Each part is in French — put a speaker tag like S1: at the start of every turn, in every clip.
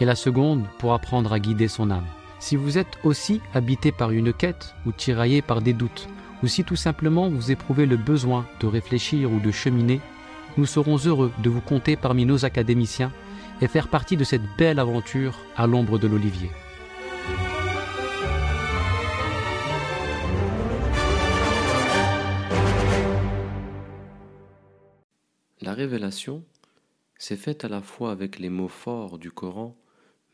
S1: et la seconde pour apprendre à guider son âme. Si vous êtes aussi habité par une quête ou tiraillé par des doutes, ou si tout simplement vous éprouvez le besoin de réfléchir ou de cheminer, nous serons heureux de vous compter parmi nos académiciens et faire partie de cette belle aventure à l'ombre de l'olivier.
S2: La révélation s'est faite à la fois avec les mots forts du Coran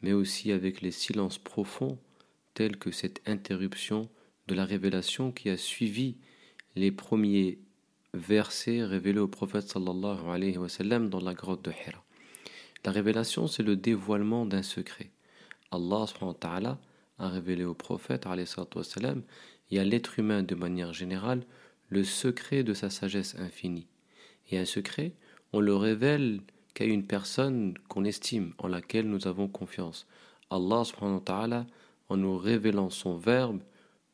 S2: mais aussi avec les silences profonds tels que cette interruption de la révélation qui a suivi les premiers versets révélés au prophète sallallahu alayhi wa dans la grotte de Hira. La révélation, c'est le dévoilement d'un secret. Allah a révélé au prophète wa sallam et à l'être humain de manière générale le secret de sa sagesse infinie. Et un secret, on le révèle qu'à une personne qu'on estime, en laquelle nous avons confiance. Allah subhanahu wa ta'ala, en nous révélant son verbe,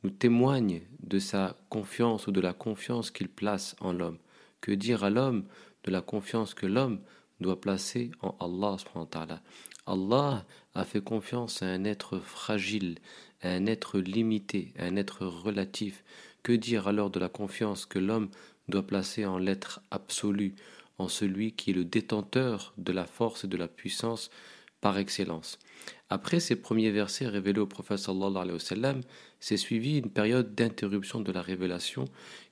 S2: nous témoigne de sa confiance ou de la confiance qu'il place en l'homme. Que dire à l'homme de la confiance que l'homme doit placer en Allah Allah a fait confiance à un être fragile, à un être limité, à un être relatif. Que dire alors de la confiance que l'homme doit placer en l'être absolu, en celui qui est le détenteur de la force et de la puissance par excellence. Après ces premiers versets révélés au prophète sallallahu alayhi wa sallam, s'est suivie une période d'interruption de la révélation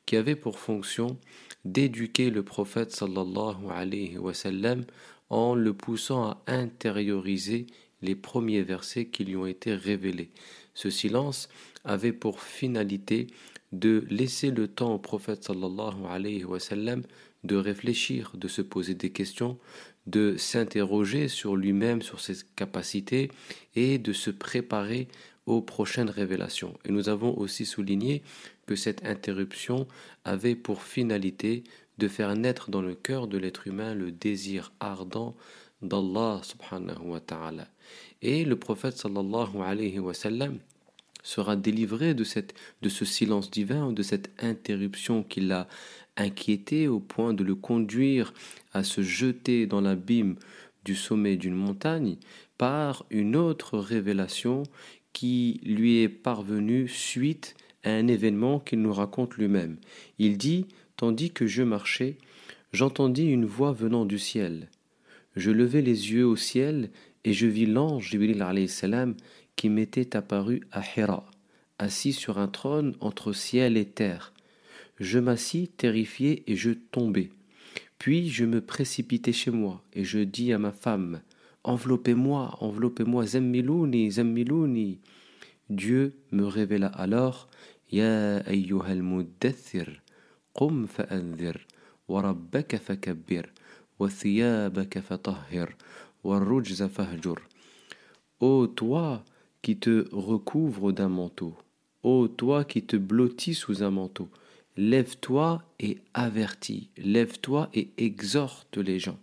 S2: qui avait pour fonction d'éduquer le prophète sallallahu alayhi wa sallam en le poussant à intérioriser les premiers versets qui lui ont été révélés. Ce silence avait pour finalité de laisser le temps au prophète sallallahu alayhi wa sallam de réfléchir, de se poser des questions, de s'interroger sur lui-même, sur ses capacités et de se préparer aux prochaines révélations. Et nous avons aussi souligné que cette interruption avait pour finalité de faire naître dans le cœur de l'être humain le désir ardent d'Allah subhanahu wa ta'ala. Et le prophète sallallahu sera délivré de, cette, de ce silence divin, de cette interruption qui l'a inquiété au point de le conduire à se jeter dans l'abîme du sommet d'une montagne par une autre révélation qui lui est parvenue suite à un événement qu'il nous raconte lui-même. Il dit Tandis que je marchais, j'entendis une voix venant du ciel. Je levai les yeux au ciel et je vis l'ange Jibril salam qui m'était apparu à Hira, assis sur un trône entre ciel et terre. Je m'assis terrifié et je tombai. Puis je me précipitai chez moi et je dis à ma femme Enveloppez-moi, enveloppez-moi, zemmilouni, zemmilouni. Dieu me révéla alors Ya ayyuhal muddathir, qum fa'anzir, wa rabbaka fakabbir, wa thiyabaka fatahhir, wa fahjur. Ô toi qui te recouvre d'un manteau, ô toi qui te blottis sous un manteau, Lève-toi et avertis, lève-toi et exhorte les gens,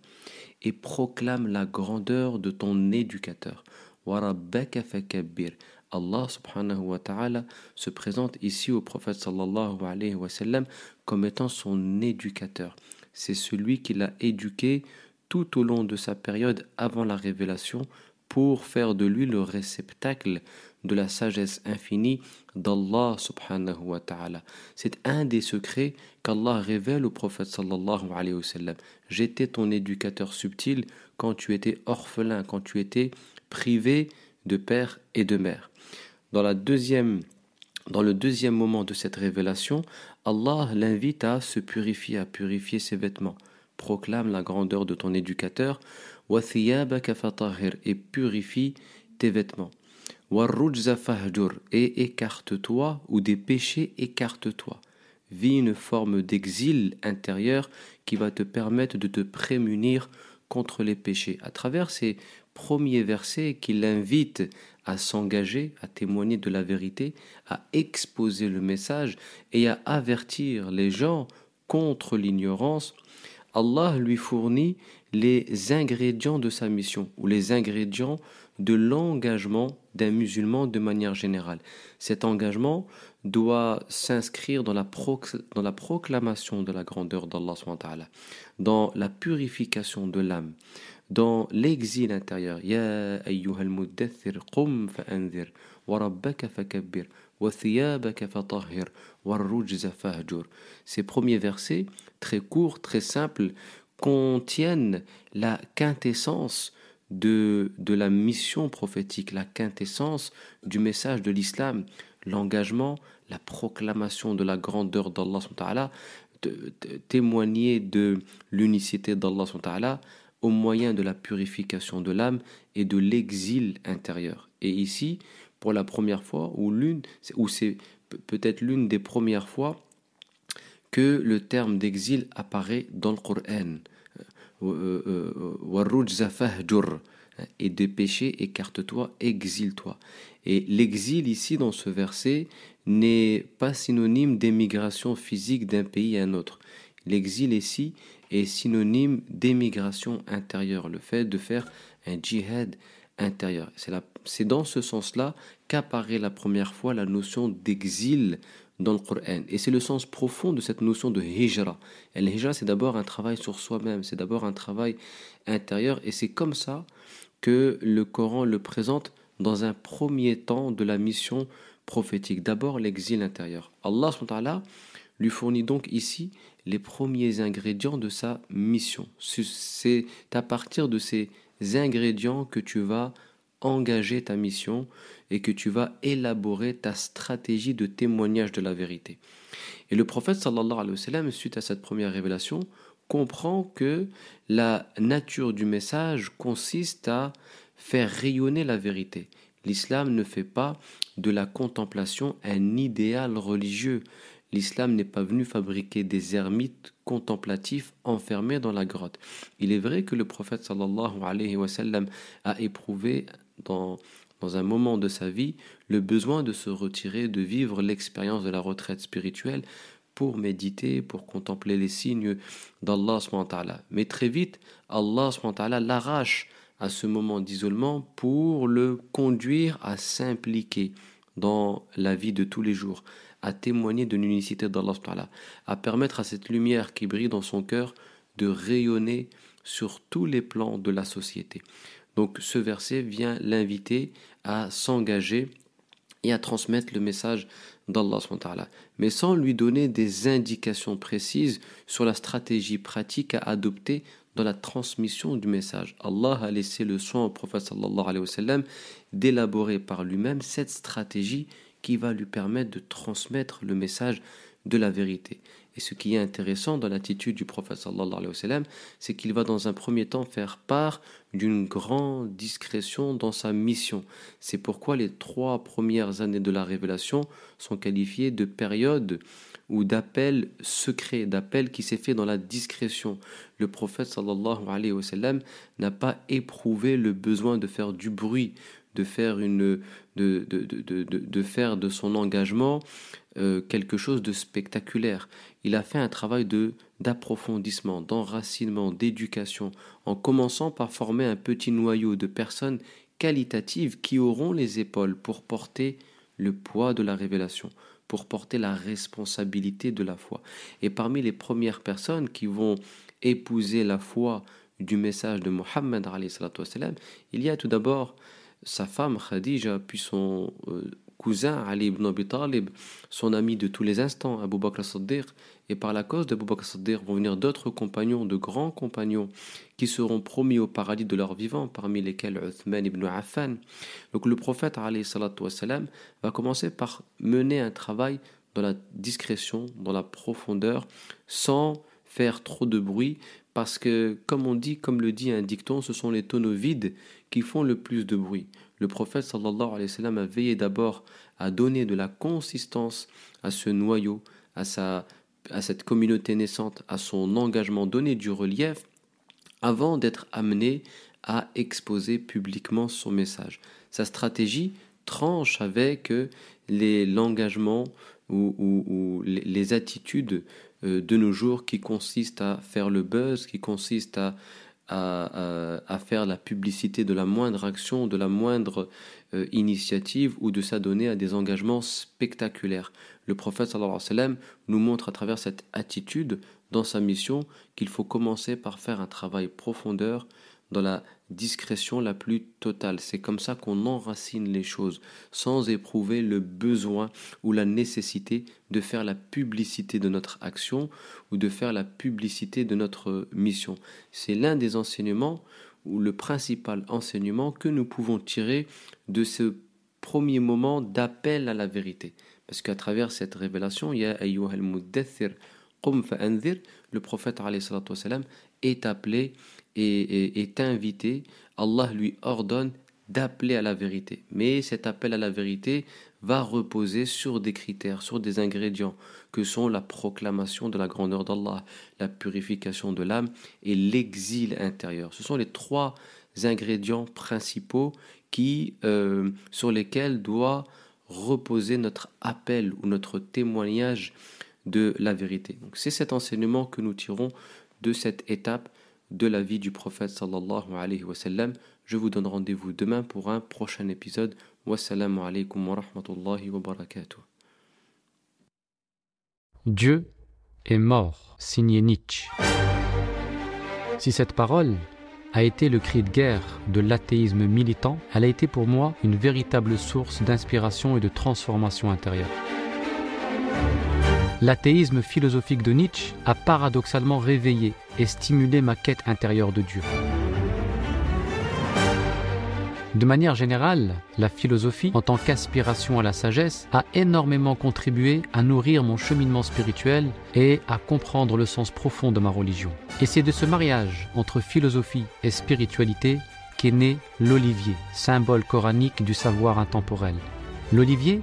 S2: et proclame la grandeur de ton éducateur. Allah subhanahu wa ta'ala se présente ici au prophète sallallahu alayhi wa sallam comme étant son éducateur. C'est celui qui l'a éduqué tout au long de sa période avant la révélation pour faire de lui le réceptacle de la sagesse infinie d'Allah subhanahu wa ta'ala. C'est un des secrets qu'Allah révèle au prophète sallallahu alayhi wa sallam. J'étais ton éducateur subtil quand tu étais orphelin, quand tu étais privé de père et de mère. Dans la deuxième dans le deuxième moment de cette révélation, Allah l'invite à se purifier, à purifier ses vêtements. Proclame la grandeur de ton éducateur. Et purifie tes vêtements. Et écarte-toi, ou des péchés, écarte-toi. Vis une forme d'exil intérieur qui va te permettre de te prémunir contre les péchés. À travers ces premiers versets qui l'invitent à s'engager, à témoigner de la vérité, à exposer le message et à avertir les gens contre l'ignorance, Allah lui fournit les ingrédients de sa mission ou les ingrédients de l'engagement d'un musulman de manière générale. Cet engagement doit s'inscrire dans, la dans la proclamation de la grandeur d'Allah, dans la purification de l'âme, dans l'exil intérieur. Ces premiers versets, très courts, très simples, contiennent la quintessence de, de la mission prophétique, la quintessence du message de l'islam, l'engagement, la proclamation de la grandeur d'Allah, témoigner de l'unicité d'Allah au moyen de la purification de l'âme et de l'exil intérieur. Et ici, pour la première fois, ou l'une, ou c'est peut-être l'une des premières fois que le terme d'exil apparaît dans le Coran. Euh, euh, euh, et des péchés, écarte-toi, exile-toi. Et l'exil ici dans ce verset n'est pas synonyme d'émigration physique d'un pays à un autre. L'exil ici est synonyme d'émigration intérieure, le fait de faire un djihad intérieur. C'est dans ce sens-là qu'apparaît la première fois la notion d'exil dans le Coran. Et c'est le sens profond de cette notion de hijra. Et le hijra, c'est d'abord un travail sur soi-même, c'est d'abord un travail intérieur, et c'est comme ça que le Coran le présente dans un premier temps de la mission prophétique. D'abord l'exil intérieur. Allah lui fournit donc ici les premiers ingrédients de sa mission. C'est à partir de ces ingrédients que tu vas engager ta mission et que tu vas élaborer ta stratégie de témoignage de la vérité. Et le prophète sallallahu wa sallam, suite à cette première révélation, comprend que la nature du message consiste à faire rayonner la vérité. L'islam ne fait pas de la contemplation un idéal religieux. L'islam n'est pas venu fabriquer des ermites contemplatifs enfermés dans la grotte. Il est vrai que le prophète sallallahu wa sallam a éprouvé dans, un moment de sa vie le besoin de se retirer, de vivre l'expérience de la retraite spirituelle pour méditer, pour contempler les signes d'Allah. Mais très vite, Allah l'arrache à ce moment d'isolement pour le conduire à s'impliquer dans la vie de tous les jours, à témoigner de l'unicité d'Allah, à permettre à cette lumière qui brille dans son cœur de rayonner sur tous les plans de la société. Donc ce verset vient l'inviter à s'engager et à transmettre le message d'Allah, mais sans lui donner des indications précises sur la stratégie pratique à adopter dans la transmission du message. Allah a laissé le soin au prophète d'élaborer par lui-même cette stratégie qui va lui permettre de transmettre le message de la vérité. Et ce qui est intéressant dans l'attitude du prophète sallallahu alayhi c'est qu'il va dans un premier temps faire part d'une grande discrétion dans sa mission. C'est pourquoi les trois premières années de la révélation sont qualifiées de périodes ou d'appel secret, d'appel qui s'est fait dans la discrétion. Le prophète sallallahu alayhi wa sallam n'a pas éprouvé le besoin de faire du bruit, de faire, une, de, de, de, de faire de son engagement euh, quelque chose de spectaculaire. Il a fait un travail de d'approfondissement, d'enracinement, d'éducation, en commençant par former un petit noyau de personnes qualitatives qui auront les épaules pour porter le poids de la révélation, pour porter la responsabilité de la foi. Et parmi les premières personnes qui vont épouser la foi du message de Mohammed, il y a tout d'abord sa femme Khadija, puis son euh, cousin Ali ibn Abi Talib, son ami de tous les instants, Abu Bakr as-Siddiq, et par la cause d'Abu Bakr as-Siddiq vont venir d'autres compagnons, de grands compagnons, qui seront promis au paradis de leur vivant, parmi lesquels Uthman ibn Affan. Donc le prophète wassalam, va commencer par mener un travail dans la discrétion, dans la profondeur, sans faire trop de bruit, parce que, comme on dit, comme le dit un dicton, ce sont les tonneaux vides qui font le plus de bruit. Le prophète sallallahu alayhi wa sallam a veillé d'abord à donner de la consistance à ce noyau, à, sa, à cette communauté naissante, à son engagement, donner du relief, avant d'être amené à exposer publiquement son message. Sa stratégie tranche avec l'engagement ou, les, attitudes euh, de nos jours qui consistent à faire le buzz, qui consistent à, à, faire la publicité de la moindre action, de la moindre euh, initiative ou de s'adonner à des engagements spectaculaires. Le prophète nous montre à travers cette attitude dans sa mission qu'il faut commencer par faire un travail profondeur dans la discrétion la plus totale. C'est comme ça qu'on enracine les choses, sans éprouver le besoin ou la nécessité de faire la publicité de notre action ou de faire la publicité de notre mission. C'est l'un des enseignements ou le principal enseignement que nous pouvons tirer de ce premier moment d'appel à la vérité. Parce qu'à travers cette révélation, il y a le prophète est appelé et est invité, Allah lui ordonne d'appeler à la vérité. Mais cet appel à la vérité va reposer sur des critères, sur des ingrédients que sont la proclamation de la grandeur d'Allah, la purification de l'âme et l'exil intérieur. Ce sont les trois ingrédients principaux euh, sur lesquels doit reposer notre appel ou notre témoignage de la vérité. C'est cet enseignement que nous tirons de cette étape de la vie du prophète sallallahu alayhi wa sallam. Je vous donne rendez-vous demain pour un prochain épisode. Wassalamu alaykum wa rahmatullahi wa barakatuh.
S1: Dieu est mort, signé Nietzsche. Si cette parole a été le cri de guerre de l'athéisme militant, elle a été pour moi une véritable source d'inspiration et de transformation intérieure. L'athéisme philosophique de Nietzsche a paradoxalement réveillé et stimulé ma quête intérieure de Dieu. De manière générale, la philosophie, en tant qu'aspiration à la sagesse, a énormément contribué à nourrir mon cheminement spirituel et à comprendre le sens profond de ma religion. Et c'est de ce mariage entre philosophie et spiritualité qu'est né l'olivier, symbole coranique du savoir intemporel. L'olivier